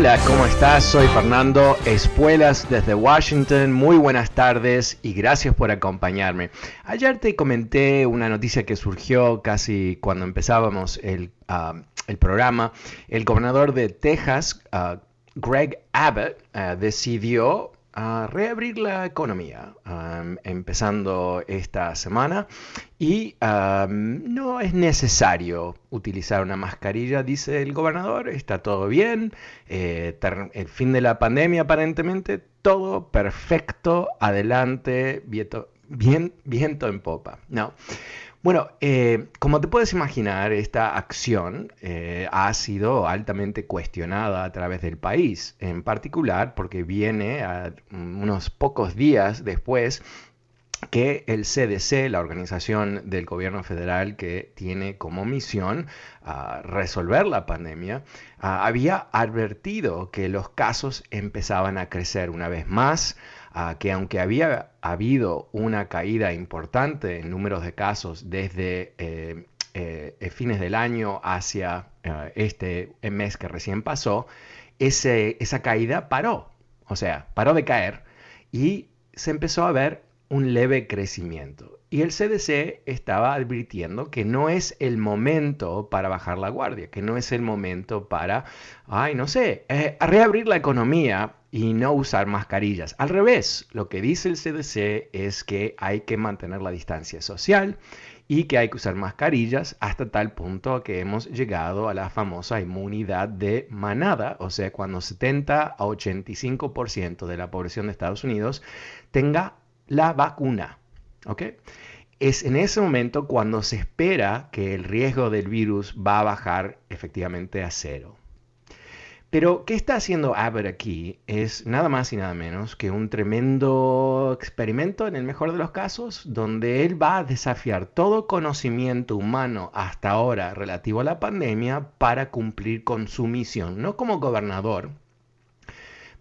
Hola, ¿cómo estás? Soy Fernando Espuelas desde Washington. Muy buenas tardes y gracias por acompañarme. Ayer te comenté una noticia que surgió casi cuando empezábamos el, uh, el programa. El gobernador de Texas, uh, Greg Abbott, uh, decidió a reabrir la economía empezando esta semana y no es necesario utilizar una mascarilla, dice el gobernador, está todo bien, eh, el fin de la pandemia aparentemente, todo perfecto, adelante, viento, bien, viento en popa. No. Bueno, eh, como te puedes imaginar, esta acción eh, ha sido altamente cuestionada a través del país, en particular porque viene a unos pocos días después que el CDC, la organización del gobierno federal que tiene como misión uh, resolver la pandemia, uh, había advertido que los casos empezaban a crecer una vez más que aunque había habido una caída importante en números de casos desde eh, eh, fines del año hacia eh, este mes que recién pasó, ese, esa caída paró, o sea, paró de caer y se empezó a ver un leve crecimiento. Y el CDC estaba advirtiendo que no es el momento para bajar la guardia, que no es el momento para, ay, no sé, eh, reabrir la economía y no usar mascarillas. Al revés, lo que dice el CDC es que hay que mantener la distancia social y que hay que usar mascarillas hasta tal punto que hemos llegado a la famosa inmunidad de manada, o sea, cuando 70 a 85% de la población de Estados Unidos tenga la vacuna. ¿Ok? Es en ese momento cuando se espera que el riesgo del virus va a bajar efectivamente a cero. Pero, ¿qué está haciendo Abbott aquí? Es nada más y nada menos que un tremendo experimento, en el mejor de los casos, donde él va a desafiar todo conocimiento humano hasta ahora relativo a la pandemia para cumplir con su misión, no como gobernador,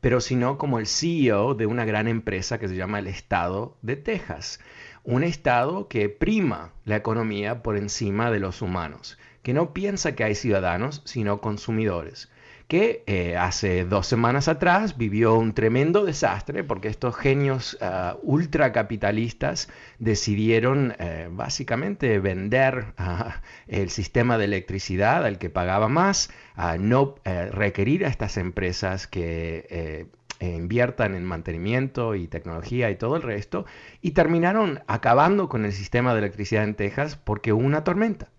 pero sino como el CEO de una gran empresa que se llama el Estado de Texas. Un Estado que prima la economía por encima de los humanos, que no piensa que hay ciudadanos, sino consumidores que eh, hace dos semanas atrás vivió un tremendo desastre porque estos genios uh, ultracapitalistas decidieron uh, básicamente vender uh, el sistema de electricidad al que pagaba más, a no requerir a estas empresas que inviertan en mantenimiento y tecnología y todo el resto, y terminaron acabando con el sistema de electricidad en Texas porque hubo una tormenta.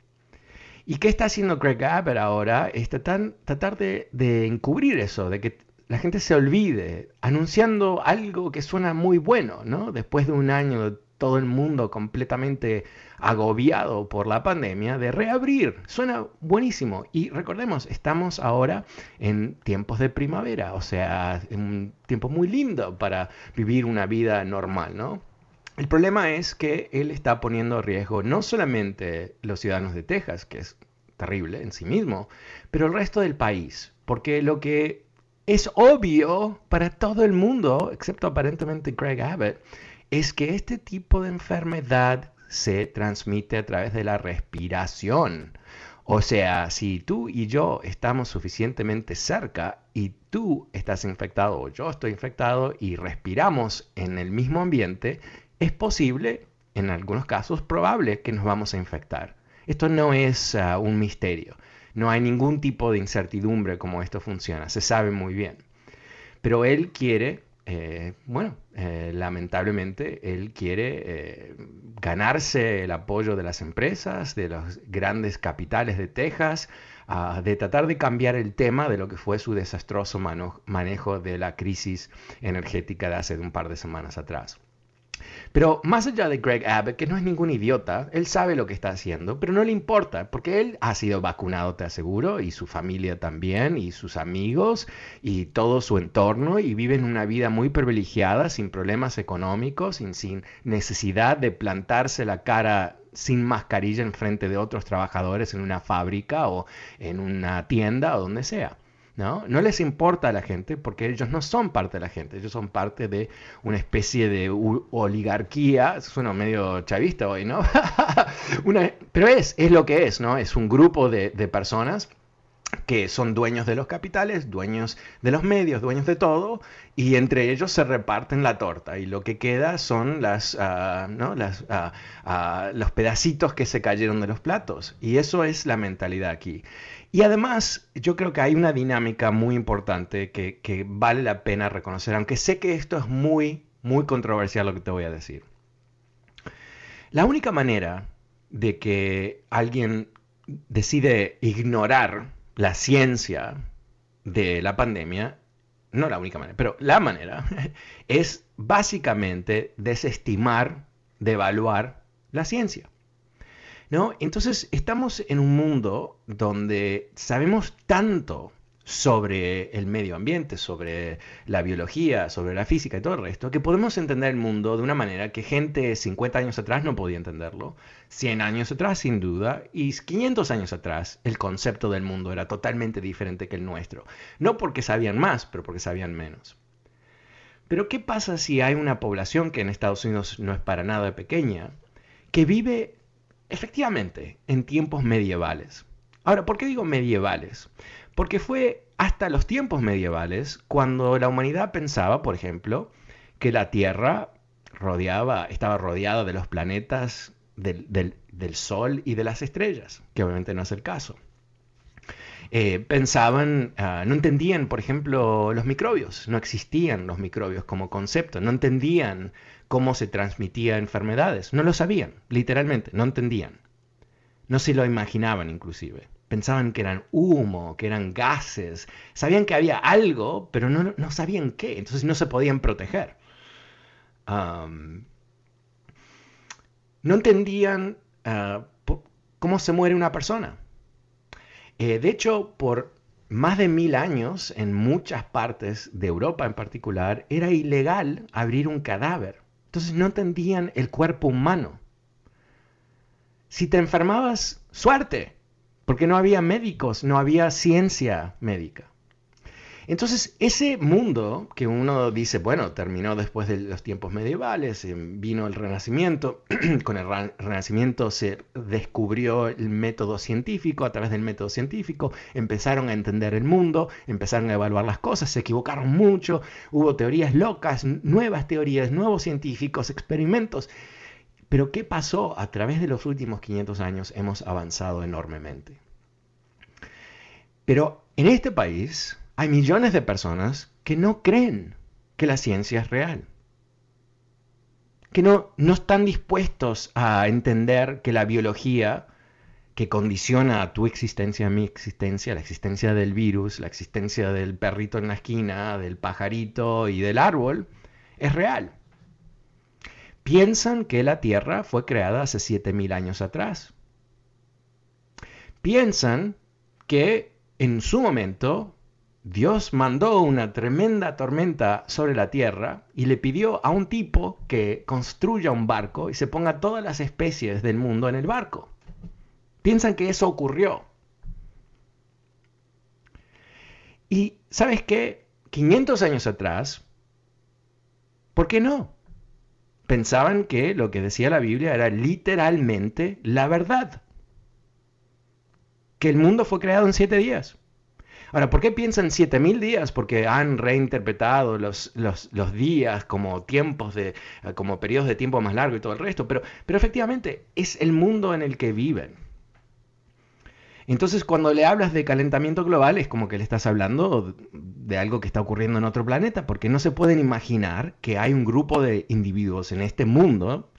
¿Y qué está haciendo Greg Abbott ahora? Es tratar, de, encubrir eso, de que la gente se olvide, anunciando algo que suena muy bueno, ¿no? Después de un año todo el mundo completamente agobiado por la pandemia, de reabrir. Suena buenísimo. Y recordemos, estamos ahora en tiempos de primavera, o sea, un tiempo muy lindo para vivir una vida normal, ¿no? El problema es que él está poniendo en riesgo no solamente los ciudadanos de Texas, que es terrible en sí mismo, pero el resto del país, porque lo que es obvio para todo el mundo, excepto aparentemente Greg Abbott, es que este tipo de enfermedad se transmite a través de la respiración. O sea, si tú y yo estamos suficientemente cerca y tú estás infectado o yo estoy infectado y respiramos en el mismo ambiente, es posible en algunos casos, probable que nos vamos a infectar. Esto no es ah, un misterio. No hay ningún tipo de incertidumbre como esto funciona. Se sabe muy bien. Pero él quiere, eh, bueno, eh, lamentablemente, él quiere eh, ganarse el apoyo de las empresas, de los grandes capitales de Texas, ah, de tratar de cambiar el tema de lo que fue su desastroso manejo de la crisis energética de hace un par de semanas atrás. Pero más allá de Greg Abbott, que no es ningún idiota, él sabe lo que está haciendo, pero no le importa, porque él ha sido vacunado, te aseguro, y su familia también, y sus amigos, y todo su entorno, y viven una vida muy privilegiada, sin problemas económicos, sin, sin necesidad de plantarse la cara sin mascarilla en frente de otros trabajadores en una fábrica o en una tienda o donde sea. ¿No? No les importa a la gente porque ellos no son parte de la gente, ellos son parte de una especie de oligarquía, suena medio chavista hoy, ¿no? pero es, es lo que es, ¿no? Es un grupo de, personas que son dueños de los capitales, dueños de los medios, dueños de todo, y entre ellos se reparten la torta, y lo que queda son las, ah, ah, ah, los pedacitos que se cayeron de los platos, y eso es la mentalidad aquí. Y además, yo creo que hay una dinámica muy importante que, vale la pena reconocer, aunque sé que esto es muy, muy controversial lo que te voy a decir. La única manera de que alguien decide ignorar la ciencia de la pandemia, no la única manera, pero la manera, es básicamente desestimar, devaluar la ciencia. ¿no? Entonces estamos en un mundo donde sabemos tanto sobre el medio ambiente, sobre la biología, sobre la física y todo el resto, que podemos entender el mundo de una manera que gente 50 años atrás no podía entenderlo, 100 años atrás sin duda, y 500 años atrás el concepto del mundo era totalmente diferente que el nuestro. No porque sabían más, pero porque sabían menos. Pero ¿qué pasa si hay una población que en Estados Unidos no es para nada pequeña, que vive Efectivamente, en tiempos medievales. Ahora, ¿por qué digo medievales? Porque fue hasta los tiempos medievales cuando la humanidad pensaba, por ejemplo, que la Tierra rodeaba, estaba rodeada de los planetas, del, Sol y de las estrellas, que obviamente no es el caso. Eh, pensaban, ah, no entendían, por ejemplo, los microbios, no existían los microbios como concepto, no entendían cómo se transmitía enfermedades. No lo sabían, literalmente, no entendían. No se lo imaginaban inclusive. Pensaban que eran humo, que eran gases. Sabían que había algo, pero no, sabían qué. Entonces no se podían proteger. no entendían ah, cómo se muere una persona. Eh, de hecho, por más de mil años, en muchas partes de Europa en particular, era ilegal abrir un cadáver. Entonces no entendían el cuerpo humano. Si te enfermabas, suerte, porque no había médicos, no había ciencia médica. Entonces, ese mundo que uno dice, bueno, terminó después de los tiempos medievales, eh, vino el Renacimiento, con el Renacimiento se descubrió el método científico, a través del método científico empezaron a entender el mundo, empezaron a evaluar las cosas, se equivocaron mucho, hubo teorías locas, nuevas teorías, nuevos científicos, experimentos. Pero ¿qué pasó? A través de los últimos 500 años hemos avanzado enormemente. Pero en este país, hay millones de personas que no creen que la ciencia es real. Que no, no están dispuestos a entender que la biología que condiciona a tu existencia, a mi existencia, la existencia del virus, la existencia del perrito en la esquina, del pajarito y del árbol, es real. Piensan que la Tierra fue creada hace 7.000 años atrás. Piensan que en su momento Dios mandó una tremenda tormenta sobre la tierra y le pidió a un tipo que construya un barco y se ponga todas las especies del mundo en el barco. Piensan que eso ocurrió. Y sabes qué? 500 años atrás, ¿por qué no? Pensaban que lo que decía la Biblia era literalmente la verdad. Que el mundo fue creado en siete días. Ahora, ¿por qué piensan 7.000 días? Porque han reinterpretado los, los, días como tiempos de, eh, como periodos de tiempo más largo y todo el resto, pero, pero efectivamente es el mundo en el que viven. Entonces, cuando le hablas de calentamiento global, es como que le estás hablando de algo que está ocurriendo en otro planeta, porque no se pueden imaginar que hay un grupo de individuos en este mundo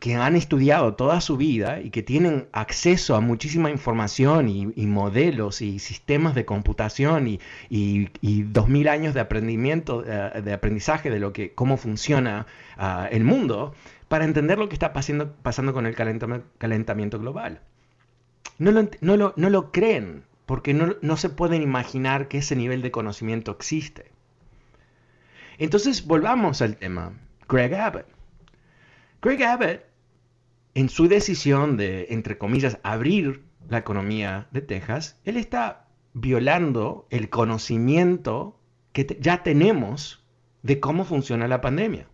que han estudiado toda su vida y que tienen acceso a muchísima información y, modelos y sistemas de computación y, dos mil años de aprendimiento, eh, de aprendizaje de lo que, cómo funciona ah, el mundo para entender lo que está pasando, pasando con el calentamiento global. No lo, no lo, no lo creen porque no, no se pueden imaginar que ese nivel de conocimiento existe. Entonces volvamos al tema. Greg Abbott. Greg Abbott, en su decisión de, entre comillas, abrir la economía de Texas, él está violando el conocimiento que ya tenemos de cómo funciona la pandemia.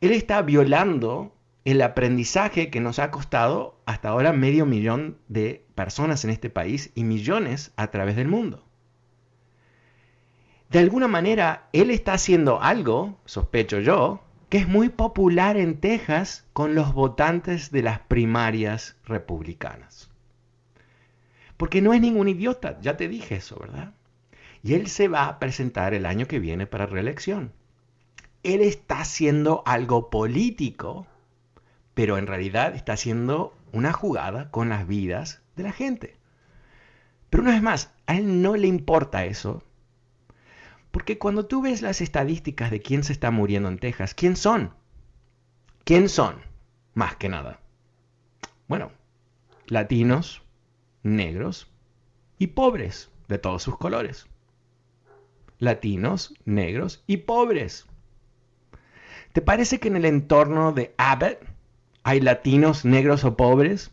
Él está violando el aprendizaje que nos ha costado hasta ahora medio millón de personas en este país y millones a través del mundo. De alguna manera, él está haciendo algo, sospecho yo, que es muy popular en Texas con los votantes de las primarias republicanas. Porque no es ningún idiota, ya te dije eso, ¿verdad? Y él se va a presentar el año que viene para reelección. Él está haciendo algo político, pero en realidad está haciendo una jugada con las vidas de la gente. Pero una vez más, a él no le importa eso, porque cuando tú ves las estadísticas de quién se está muriendo en Texas, ¿quién son? ¿Quién son? Más que nada. Bueno, latinos, negros y pobres de todos sus colores. Latinos, negros y pobres. ¿Te parece que en el entorno de Abbott hay latinos, negros o pobres?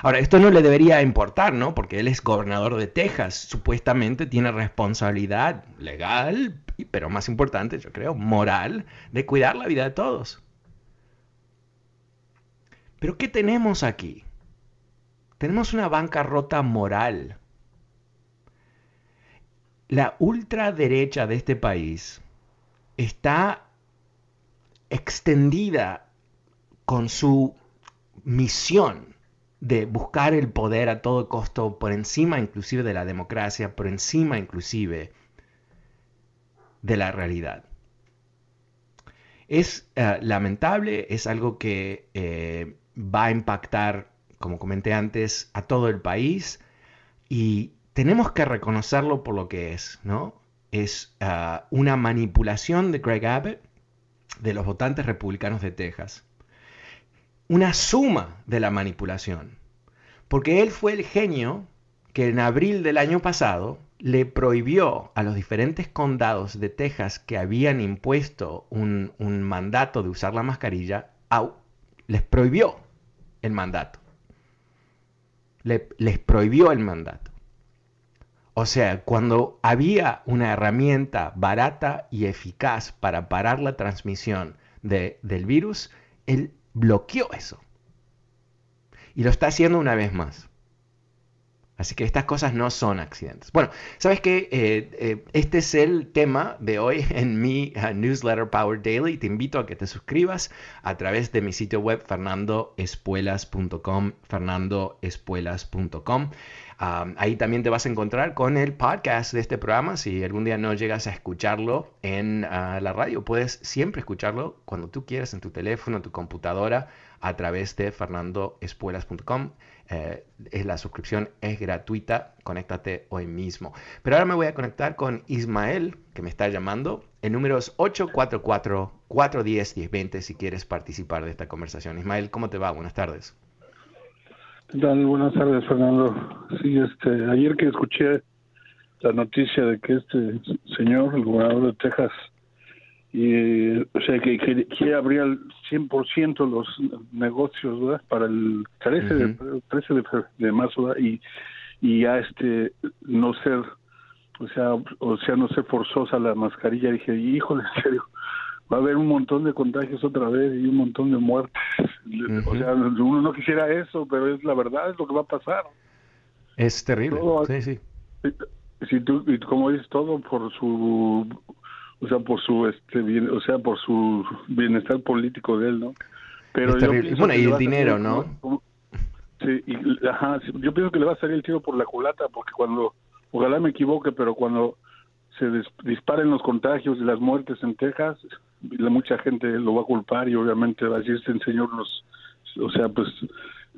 Ahora, esto no le debería importar, ¿no? Porque él es gobernador de Texas, supuestamente tiene responsabilidad legal, pero más importante, yo creo, moral, de cuidar la vida de todos. Pero ¿qué tenemos aquí? Tenemos una bancarrota moral. La ultraderecha de este país está extendida con su misión de buscar el poder a todo costo, por encima inclusive de la democracia, por encima inclusive de la realidad. Es eh, lamentable, es algo que eh, va a impactar, como comenté antes, a todo el país y tenemos que reconocerlo por lo que es, ¿no? Es eh, una manipulación de Greg Abbott de los votantes republicanos de Texas una suma de la manipulación. Porque él fue el genio que en abril del año pasado le prohibió a los diferentes condados de Texas que habían impuesto un, mandato de usar la mascarilla, les prohibió el mandato. les prohibió el mandato. O sea, cuando había una herramienta barata y eficaz para parar la transmisión del virus, él bloqueó eso. Y lo está haciendo una vez más. Así que estas cosas no son accidentes. Bueno, sabes que eh, eh, este es el tema de hoy en mi uh, newsletter Power Daily. Te invito a que te suscribas a través de mi sitio web fernandoespuelas.com, fernandoespuelas.com ahí también te vas a encontrar con el podcast de este programa. Si algún día no llegas a escucharlo en ah, la radio, puedes siempre escucharlo cuando tú quieras en tu teléfono, tu computadora, a través de fernandoespuelas.com. Eh, la suscripción es gratuita, conéctate hoy mismo. Pero ahora me voy a conectar con Ismael, que me está llamando. El número es 844-410-1020 si quieres participar de esta conversación. Ismael, ¿cómo te va? Buenas tardes. Buenas tardes, Fernando. Sí, este, ayer que escuché la noticia de que este señor, el gobernador de Texas, y, o sea, que, quiere abrir al 100% los negocios ¿verdad? para el 13, de, 13 de, marzo y, y ya este no ser, o sea, o sea, no ser forzosa la mascarilla. Dije, híjole, en serio, va a haber un montón de contagios otra vez y un montón de muertes. O sea, uno no quisiera eso, pero es la verdad, es lo que va a pasar. Es terrible. sí, sí. si tú, como dices, todo por su, o sea, por su, este, bien, o sea, por su bienestar político de él, ¿no? Pero bueno, y el dinero, ¿no? sí, y, ajá, yo pienso que le va a salir el tiro por la culata, porque cuando, ojalá me equivoque, pero cuando se disparen los contagios y las muertes en Texas, la, mucha gente lo va a culpar y obviamente va a decir, este señor nos, o sea, pues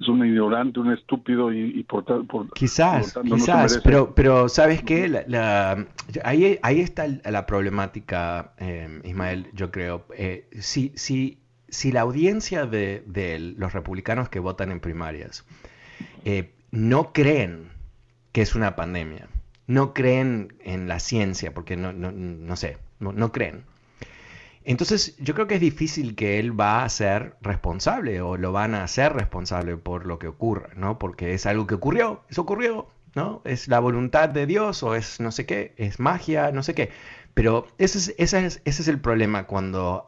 es un ignorante, un estúpido y, por, por quizás, quizás, pero pero sabes qué, la, ahí ahí está la problemática, eh, Ismael, yo creo. Eh, si si si la audiencia de, los republicanos que votan en primarias eh, no creen que es una pandemia, no creen en la ciencia, porque no, no, no sé, no, no creen. Entonces, yo creo que es difícil que él va a ser responsable o lo van a hacer responsable por lo que ocurra, ¿no? Porque es algo que ocurrió, eso ocurrió, ¿no? Es la voluntad de Dios o es no sé qué, es magia, no sé qué. Pero ese es, ese es, ese es el problema cuando,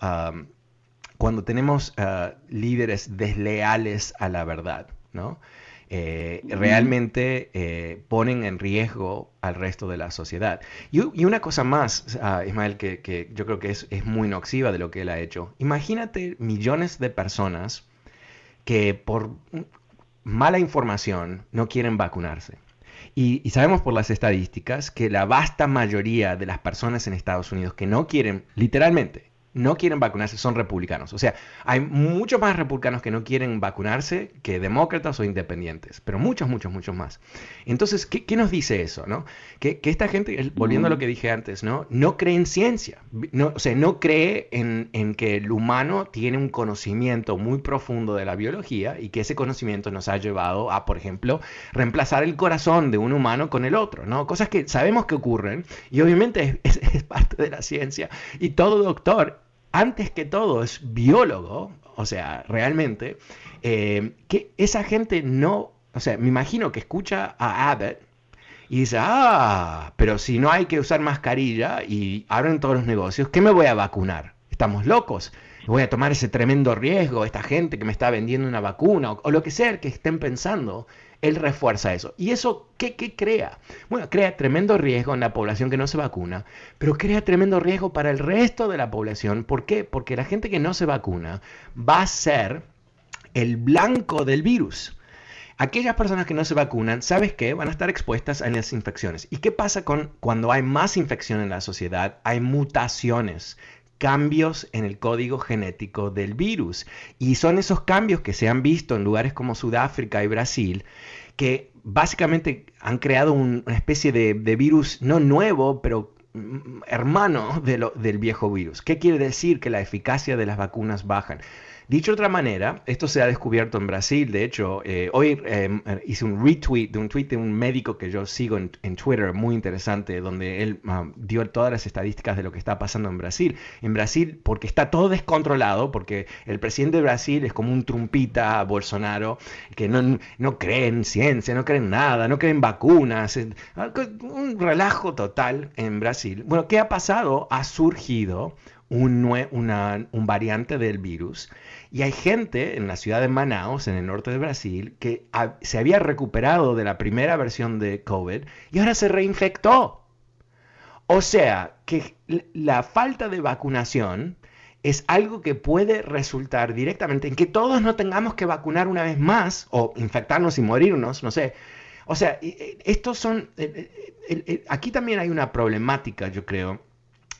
cuando tenemos ah, líderes desleales a la verdad, ¿no? Eh, realmente eh, ponen en riesgo al resto de la sociedad. Y, una cosa más, uh, Ismael, que, yo creo que es, muy noxiva de lo que él ha hecho. Imagínate millones de personas que por mala información no quieren vacunarse. y, sabemos por las estadísticas que la vasta mayoría de las personas en Estados Unidos que no quieren, literalmente, no quieren vacunarse son republicanos. O sea, hay muchos más republicanos que no quieren vacunarse que demócratas o independientes, pero muchos, muchos, muchos más. Entonces, ¿qué, nos dice eso? No? Que, esta gente, volviendo a lo que dije antes, no, no cree en ciencia, no, o sea, no cree en, que el humano tiene un conocimiento muy profundo de la biología y que ese conocimiento nos ha llevado a, por ejemplo, reemplazar el corazón de un humano con el otro, ¿no? Cosas que sabemos que ocurren y obviamente es, es parte de la ciencia y todo doctor antes que todo es biólogo, o sea, realmente, eh, que esa gente no, o sea, me imagino que escucha a Abbott y dice, ah, pero si no hay que usar mascarilla y abren todos los negocios, ¿qué me voy a vacunar? Estamos locos. Voy a tomar ese tremendo riesgo, esta gente que me está vendiendo una vacuna o, o lo que sea que estén pensando él refuerza eso. ¿Y eso qué, crea? Bueno, crea tremendo riesgo en la población que no se vacuna, pero crea tremendo riesgo para el resto de la población. ¿Por qué? Porque la gente que no se vacuna va a ser el blanco del virus. Aquellas personas que no se vacunan, ¿sabes qué? Van a estar expuestas a las infecciones. ¿Y qué pasa con cuando hay más infección en la sociedad? Hay mutaciones cambios en el código genético del virus. Y son esos cambios que se han visto en lugares como Sudáfrica y Brasil, que básicamente han creado una especie de, virus no nuevo, pero mm, hermano del viejo virus. ¿Qué quiere decir? Que la eficacia de las vacunas bajan. Dicho de otra manera, esto se ha descubierto en Brasil. De hecho, eh, hoy em, eh, hice un retweet de un tweet de un médico que yo sigo en, Twitter, muy interesante, donde él ah, dio todas las estadísticas de lo que está pasando en Brasil. En Brasil, porque está todo descontrolado, porque el presidente de Brasil es como un trumpita Bolsonaro, que no, no cree en ciencia, no cree en nada, no cree en vacunas. Ah, un relajo total en Brasil. Bueno, ¿qué ha pasado? Ha surgido un, un variante del virus y hay gente en la ciudad de Manaus, en el norte de Brasil, que se había recuperado de la primera versión de COVID y ahora se reinfectó. O sea, que la falta de vacunación es algo que puede resultar directamente en que todos no tengamos que vacunar una vez más o infectarnos y morirnos, no sé. O sea, estos son... Aquí también hay una problemática, yo creo,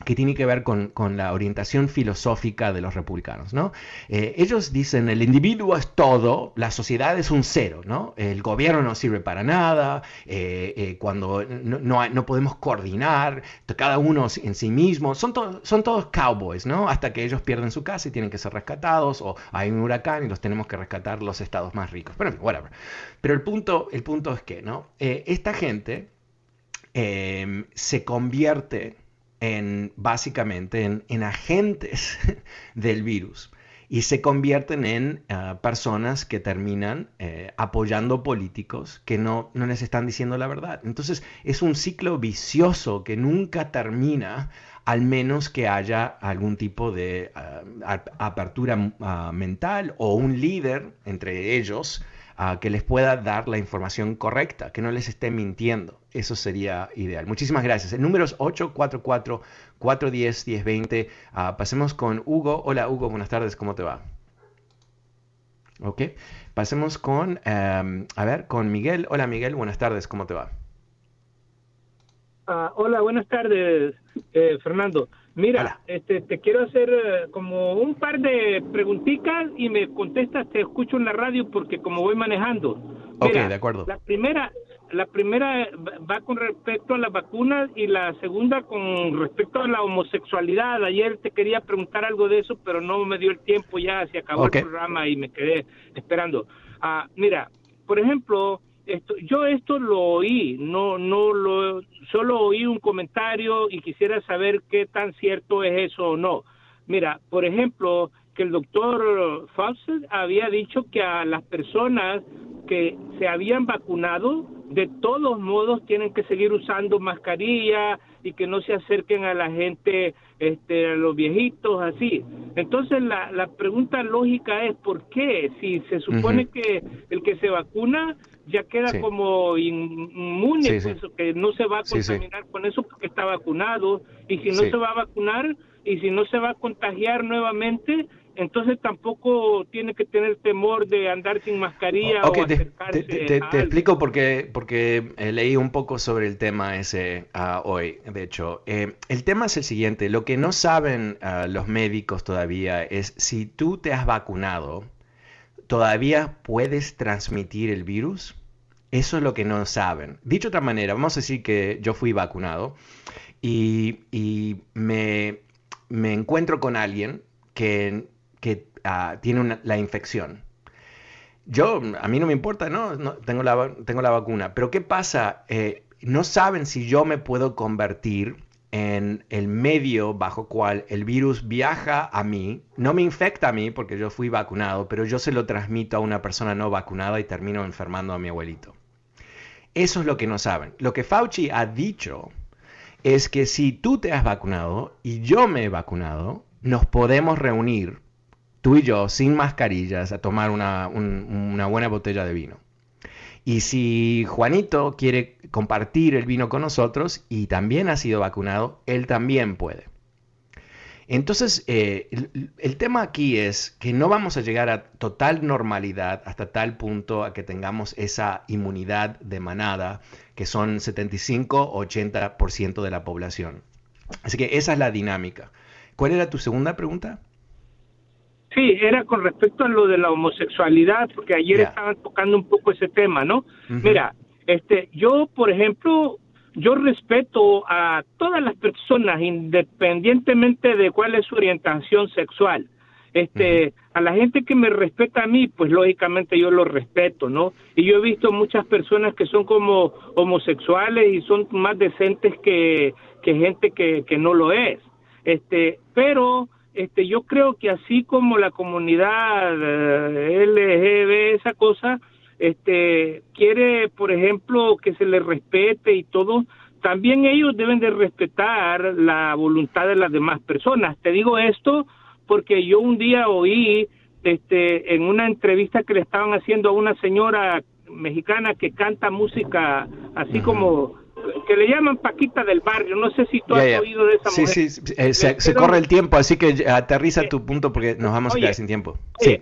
que tiene que ver con, la orientación filosófica de los republicanos, ¿no? Eh, ellos dicen el individuo es todo, la sociedad es un cero, ¿no? El gobierno no sirve para nada, eh, eh, cuando no, no, podemos coordinar, cada uno en sí mismo, son, son todos cowboys, ¿no? Hasta que ellos pierden su casa y tienen que ser rescatados, o hay un huracán y los tenemos que rescatar los estados más ricos, pero whatever. Pero el punto, el punto es que, ¿no? esta gente se convierte en básicamente en, agentes del virus y se convierten en ah, personas que terminan eh, apoyando políticos que no, no, les están diciendo la verdad. Entonces es un ciclo vicioso que nunca termina al menos que haya algún tipo de ah, apertura ah, mental o un líder entre ellos que les pueda dar la información correcta, que no les esté mintiendo. Eso sería ideal. Muchísimas gracias. El número es 844-410-1020. Ah, pasemos con Hugo. Hola Hugo, buenas tardes, ¿cómo te va? Ok, pasemos con, em, a ver, con Miguel. Hola Miguel, buenas tardes, ¿cómo te va? Ah, hola, buenas tardes, eh, Fernando. Mira, este, te quiero hacer eh, como un par de preguntitas y me contestas, te escucho en la radio porque como voy manejando. ok, de acuerdo. La primera, la primera va con respecto a las vacunas y la segunda con respecto a la homosexualidad. Ayer te quería preguntar algo de eso, pero no me dio el tiempo, ya se acabó el programa y me quedé esperando. Ah, mira, por ejemplo, esto, yo esto lo oí, no, no lo, solo oí un comentario y quisiera saber qué tan cierto es eso o no. Mira, por ejemplo, que el doctor Fauci había dicho que a las personas que se habían vacunado, de todos modos tienen que seguir usando mascarilla y que no se acerquen a la gente, este, a los viejitos, así. Entonces la, la pregunta lógica es, ¿por qué? Si se supone que el que se vacuna ya queda como inmune, pues, que no se va a contaminar con eso porque está vacunado, y si no se va a vacunar y si no se va a contagiar nuevamente, entonces tampoco tiene que tener temor de andar sin mascarilla o acercarse te, te, explico porque, porque eh, leí un poco sobre el tema ese uh, hoy, de hecho. Eh, el tema es el siguiente, lo que no saben uh, los médicos todavía es si tú te has vacunado, ¿todavía puedes transmitir el virus? Eso es lo que no saben. Dicho de otra manera, vamos a decir que yo fui vacunado y, y me me encuentro con alguien que, ah, tiene la infección. Yo, a mí no me importa, ¿no? tengo, la, tengo la vacuna. Pero ¿qué pasa? Eh, no saben si yo me puedo convertir en el medio bajo cual el virus viaja a mí, no me infecta a mí porque yo fui vacunado, pero yo se lo transmito a una persona no vacunada y termino enfermando a mi abuelito. Eso es lo que no saben. Lo que Fauci ha dicho es que si tú te has vacunado y yo me he vacunado, nos podemos reunir, tú y yo, sin mascarillas, a tomar una, una buena botella de vino. Y si Juanito quiere compartir el vino con nosotros y también ha sido vacunado, él también puede. Entonces, eh, el, tema aquí es que no vamos a llegar a total normalidad hasta tal punto a que tengamos esa inmunidad de manada, que son 75-80% de la población. Así que esa es la dinámica. ¿Cuál era tu segunda pregunta? Sí, era con respecto a lo de la homosexualidad, porque ayer estaban tocando un poco ese tema, ¿no? Mira, este, yo, por ejemplo, yo respeto a todas las personas independientemente de cuál es su orientación sexual. Este, a la gente que me respeta a mí, pues lógicamente yo lo respeto, ¿no? Y yo he visto muchas personas que son como homosexuales y son más decentes que, que gente que, que no lo es. Este, pero este, yo creo que así como la comunidad eh, LGB, esa cosa, este, quiere, por ejemplo, que se le respete y todo, también ellos deben de respetar la voluntad de las demás personas. Te digo esto porque yo un día oí este, en una entrevista que le estaban haciendo a una señora mexicana que canta música así como que le llaman Paquita del barrio. No sé si tú has oído de esa mujer. Sí, sí, eh, se, corre el tiempo, así que aterriza tu punto porque nos vamos a quedar sin tiempo. Sí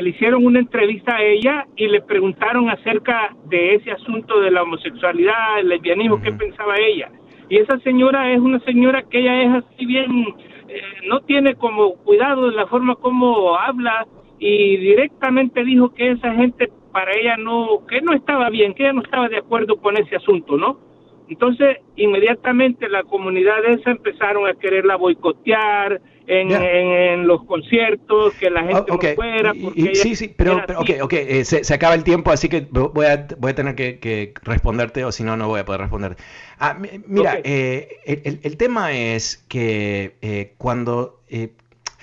le hicieron una entrevista a ella y le preguntaron acerca de ese asunto de la homosexualidad, el lesbianismo, qué pensaba ella. Y esa señora es una señora que ella es así bien, eh, no tiene como cuidado de la forma como habla y directamente dijo que esa gente para ella no, que no estaba bien, que ella no estaba de acuerdo con ese asunto, ¿no? Entonces, inmediatamente la comunidad esa empezaron a quererla boicotear, en, los conciertos, que la gente no fuera. sí, sí, pero, ok, ok, eh, se, acaba el tiempo, así que voy a, voy a tener que, responderte o si no, no voy a poder responder. Ah, mira, eh, el, el, tema es que eh, cuando,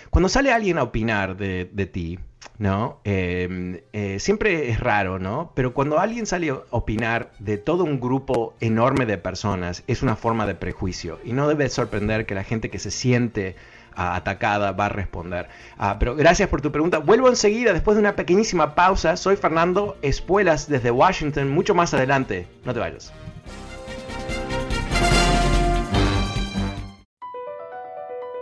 cuando sale alguien a opinar de, de ti, ¿no? Em, siempre es raro, ¿no? Pero cuando alguien sale a opinar de todo un grupo enorme de personas, es una forma de prejuicio. Y no debe sorprender que la gente que se siente atacada va a responder. Ah, pero gracias por tu pregunta. Vuelvo enseguida después de una pequeñísima pausa. Soy Fernando Espuelas desde Washington, mucho más adelante. No te vayas.